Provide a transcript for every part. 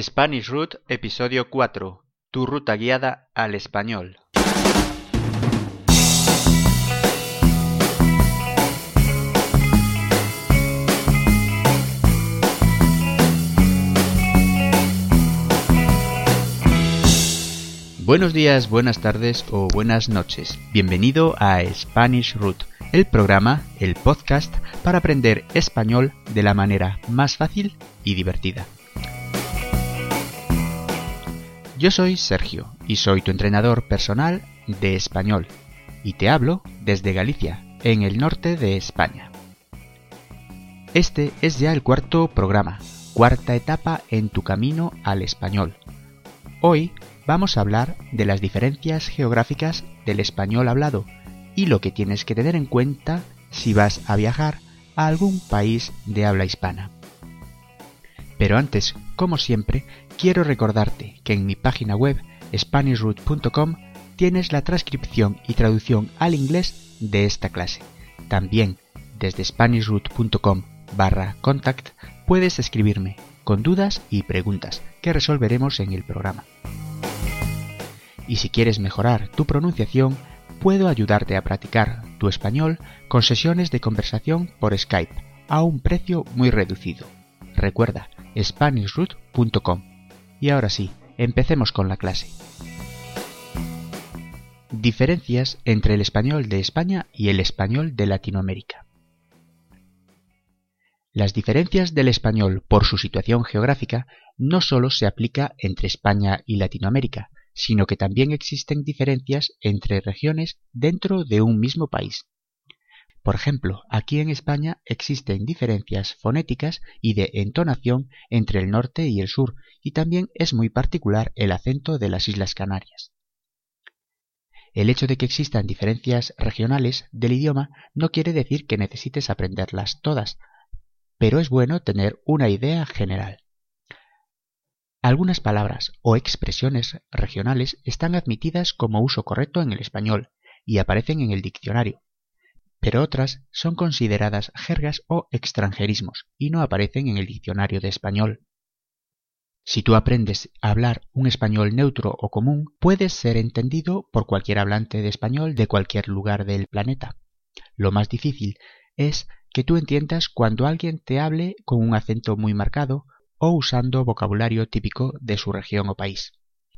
Spanish Root, episodio 4. Tu ruta guiada al español. Buenos días, buenas tardes o buenas noches. Bienvenido a Spanish Root, el programa, el podcast para aprender español de la manera más fácil y divertida. Yo soy Sergio y soy tu entrenador personal de español y te hablo desde Galicia, en el norte de España. Este es ya el cuarto programa, cuarta etapa en tu camino al español. Hoy vamos a hablar de las diferencias geográficas del español hablado y lo que tienes que tener en cuenta si vas a viajar a algún país de habla hispana. Pero antes, como siempre, quiero recordarte que en mi página web SpanishRoot.com tienes la transcripción y traducción al inglés de esta clase. También desde SpanishRoot.com barra contact puedes escribirme con dudas y preguntas que resolveremos en el programa. Y si quieres mejorar tu pronunciación, puedo ayudarte a practicar tu español con sesiones de conversación por Skype a un precio muy reducido. Recuerda, SpanishRoot.com. Y ahora sí, empecemos con la clase. Diferencias entre el español de España y el español de Latinoamérica. Las diferencias del español por su situación geográfica no solo se aplica entre España y Latinoamérica, sino que también existen diferencias entre regiones dentro de un mismo país. Por ejemplo, aquí en España existen diferencias fonéticas y de entonación entre el norte y el sur, y también es muy particular el acento de las Islas Canarias. El hecho de que existan diferencias regionales del idioma no quiere decir que necesites aprenderlas todas, pero es bueno tener una idea general. Algunas palabras o expresiones regionales están admitidas como uso correcto en el español y aparecen en el diccionario, pero otras son consideradas jergas o extranjerismos y no aparecen en el diccionario de español. Si tú aprendes a hablar un español neutro o común, puedes ser entendido por cualquier hablante de español de cualquier lugar del planeta. Lo más difícil es que tú entiendas cuando alguien te hable con un acento muy marcado o usando vocabulario típico de su región o país.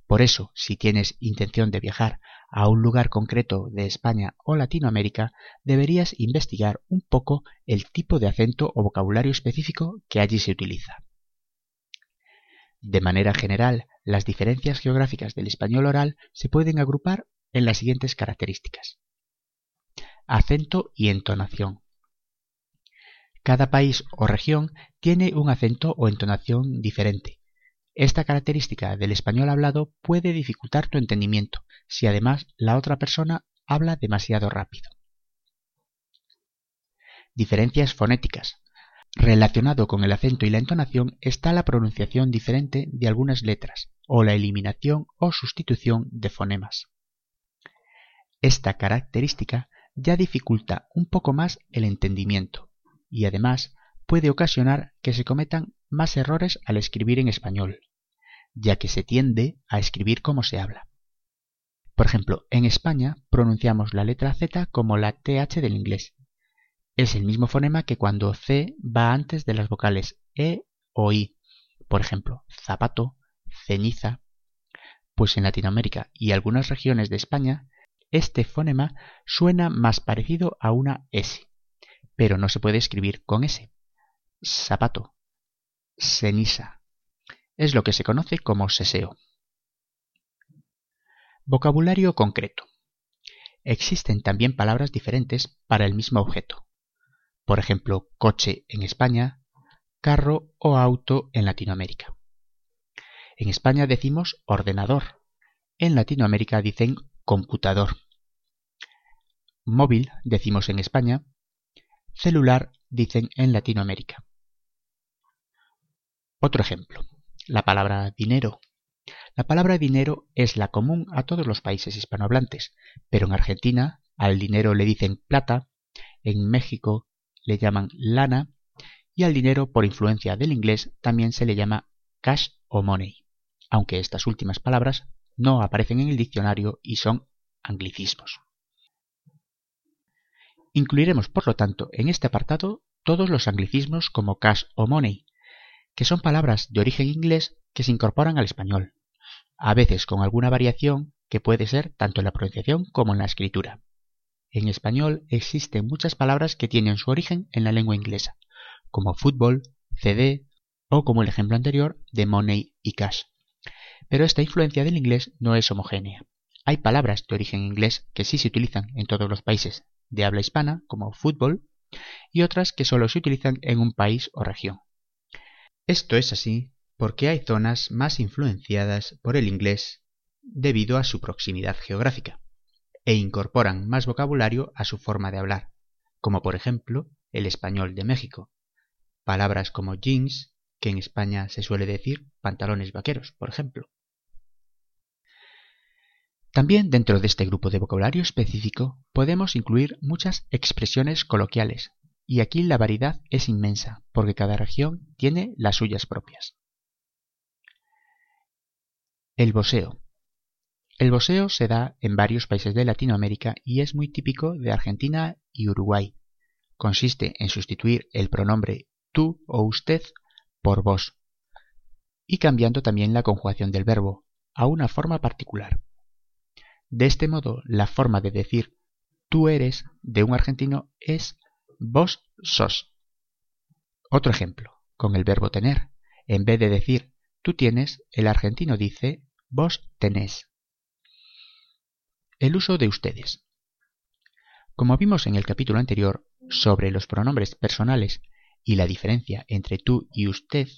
Por eso, si tienes intención de viajar a un lugar concreto de España o Latinoamérica, deberías investigar un poco el tipo de acento o vocabulario específico que allí se utiliza. De manera general, las diferencias geográficas del español oral se pueden agrupar en las siguientes características. Acento y entonación. Cada país o región tiene un acento o entonación diferente. Esta característica del español hablado puede dificultar tu entendimiento si además la otra persona habla demasiado rápido. Diferencias fonéticas. Relacionado con el acento y la entonación está la pronunciación diferente de algunas letras o la eliminación o sustitución de fonemas. Esta característica ya dificulta un poco más el entendimiento y además puede ocasionar que se cometan más errores al escribir en español, ya que se tiende a escribir como se habla. Por ejemplo, en España pronunciamos la letra Z como la TH del inglés. Es el mismo fonema que cuando C va antes de las vocales E o I. Por ejemplo, zapato, ceniza. Pues en Latinoamérica y algunas regiones de España, este fonema suena más parecido a una S pero no se puede escribir con S. Zapato. Ceniza. Es lo que se conoce como seseo. Vocabulario concreto. Existen también palabras diferentes para el mismo objeto. Por ejemplo, coche en España, carro o auto en Latinoamérica. En España decimos ordenador. En Latinoamérica dicen computador. Móvil decimos en España celular dicen en Latinoamérica. Otro ejemplo, la palabra dinero. La palabra dinero es la común a todos los países hispanohablantes, pero en Argentina al dinero le dicen plata, en México le llaman lana y al dinero por influencia del inglés también se le llama cash o money, aunque estas últimas palabras no aparecen en el diccionario y son anglicismos. Incluiremos, por lo tanto, en este apartado todos los anglicismos como cash o money, que son palabras de origen inglés que se incorporan al español, a veces con alguna variación que puede ser tanto en la pronunciación como en la escritura. En español existen muchas palabras que tienen su origen en la lengua inglesa, como fútbol, CD o como el ejemplo anterior de money y cash. Pero esta influencia del inglés no es homogénea. Hay palabras de origen inglés que sí se utilizan en todos los países de habla hispana, como fútbol, y otras que solo se utilizan en un país o región. Esto es así porque hay zonas más influenciadas por el inglés debido a su proximidad geográfica, e incorporan más vocabulario a su forma de hablar, como por ejemplo el español de México. Palabras como jeans, que en España se suele decir pantalones vaqueros, por ejemplo. También dentro de este grupo de vocabulario específico podemos incluir muchas expresiones coloquiales, y aquí la variedad es inmensa, porque cada región tiene las suyas propias. El boseo. El boseo se da en varios países de Latinoamérica y es muy típico de Argentina y Uruguay. Consiste en sustituir el pronombre tú o usted por vos y cambiando también la conjugación del verbo a una forma particular. De este modo, la forma de decir tú eres de un argentino es vos sos. Otro ejemplo, con el verbo tener. En vez de decir tú tienes, el argentino dice vos tenés. El uso de ustedes. Como vimos en el capítulo anterior sobre los pronombres personales y la diferencia entre tú y usted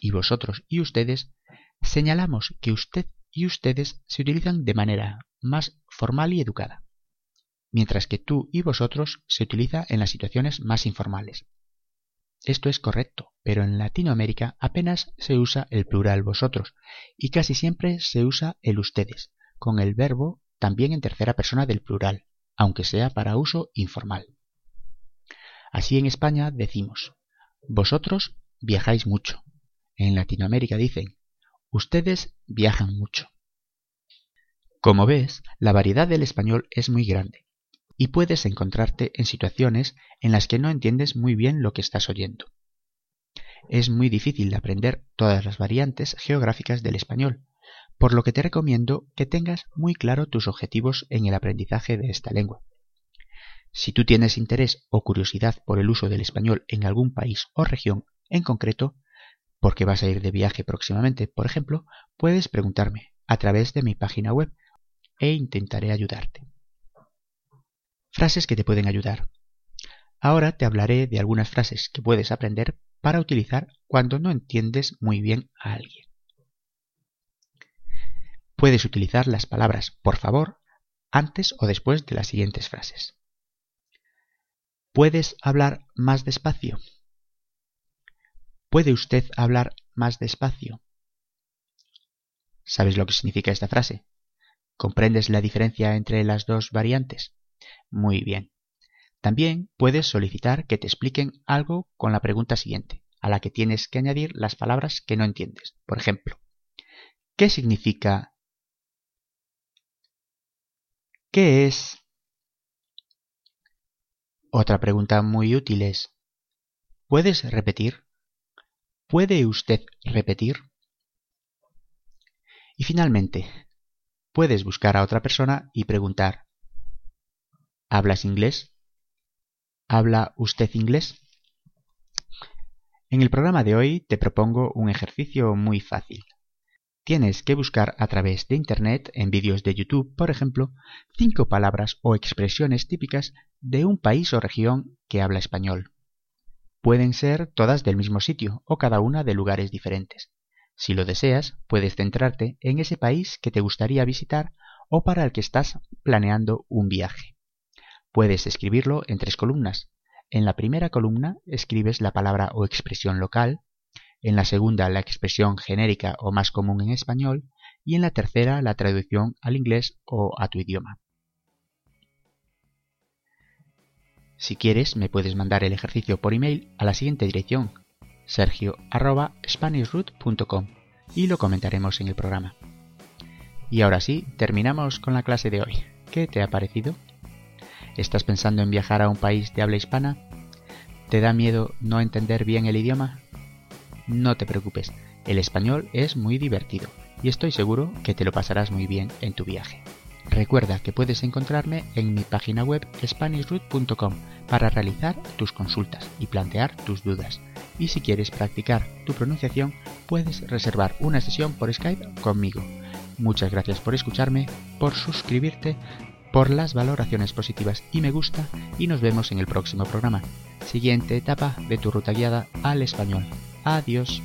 y vosotros y ustedes, señalamos que usted y ustedes se utilizan de manera más formal y educada, mientras que tú y vosotros se utiliza en las situaciones más informales. Esto es correcto, pero en Latinoamérica apenas se usa el plural vosotros y casi siempre se usa el ustedes, con el verbo también en tercera persona del plural, aunque sea para uso informal. Así en España decimos, vosotros viajáis mucho. En Latinoamérica dicen, ustedes viajan mucho. Como ves, la variedad del español es muy grande y puedes encontrarte en situaciones en las que no entiendes muy bien lo que estás oyendo. Es muy difícil de aprender todas las variantes geográficas del español, por lo que te recomiendo que tengas muy claro tus objetivos en el aprendizaje de esta lengua. Si tú tienes interés o curiosidad por el uso del español en algún país o región en concreto, porque vas a ir de viaje próximamente, por ejemplo, puedes preguntarme a través de mi página web e intentaré ayudarte. Frases que te pueden ayudar. Ahora te hablaré de algunas frases que puedes aprender para utilizar cuando no entiendes muy bien a alguien. Puedes utilizar las palabras por favor antes o después de las siguientes frases. ¿Puedes hablar más despacio? ¿Puede usted hablar más despacio? ¿Sabes lo que significa esta frase? ¿Comprendes la diferencia entre las dos variantes? Muy bien. También puedes solicitar que te expliquen algo con la pregunta siguiente, a la que tienes que añadir las palabras que no entiendes. Por ejemplo, ¿qué significa? ¿Qué es? Otra pregunta muy útil es, ¿puedes repetir? ¿Puede usted repetir? Y finalmente, puedes buscar a otra persona y preguntar ¿Hablas inglés? ¿Habla usted inglés? En el programa de hoy te propongo un ejercicio muy fácil. Tienes que buscar a través de Internet, en vídeos de YouTube, por ejemplo, cinco palabras o expresiones típicas de un país o región que habla español. Pueden ser todas del mismo sitio o cada una de lugares diferentes. Si lo deseas, puedes centrarte en ese país que te gustaría visitar o para el que estás planeando un viaje. Puedes escribirlo en tres columnas. En la primera columna escribes la palabra o expresión local, en la segunda la expresión genérica o más común en español y en la tercera la traducción al inglés o a tu idioma. Si quieres, me puedes mandar el ejercicio por email a la siguiente dirección sergio.spanishroot.com y lo comentaremos en el programa. Y ahora sí, terminamos con la clase de hoy. ¿Qué te ha parecido? ¿Estás pensando en viajar a un país de habla hispana? ¿Te da miedo no entender bien el idioma? No te preocupes, el español es muy divertido y estoy seguro que te lo pasarás muy bien en tu viaje. Recuerda que puedes encontrarme en mi página web SpanishRoot.com para realizar tus consultas y plantear tus dudas. Y si quieres practicar tu pronunciación, puedes reservar una sesión por Skype conmigo. Muchas gracias por escucharme, por suscribirte, por las valoraciones positivas y me gusta y nos vemos en el próximo programa. Siguiente etapa de tu ruta guiada al español. Adiós.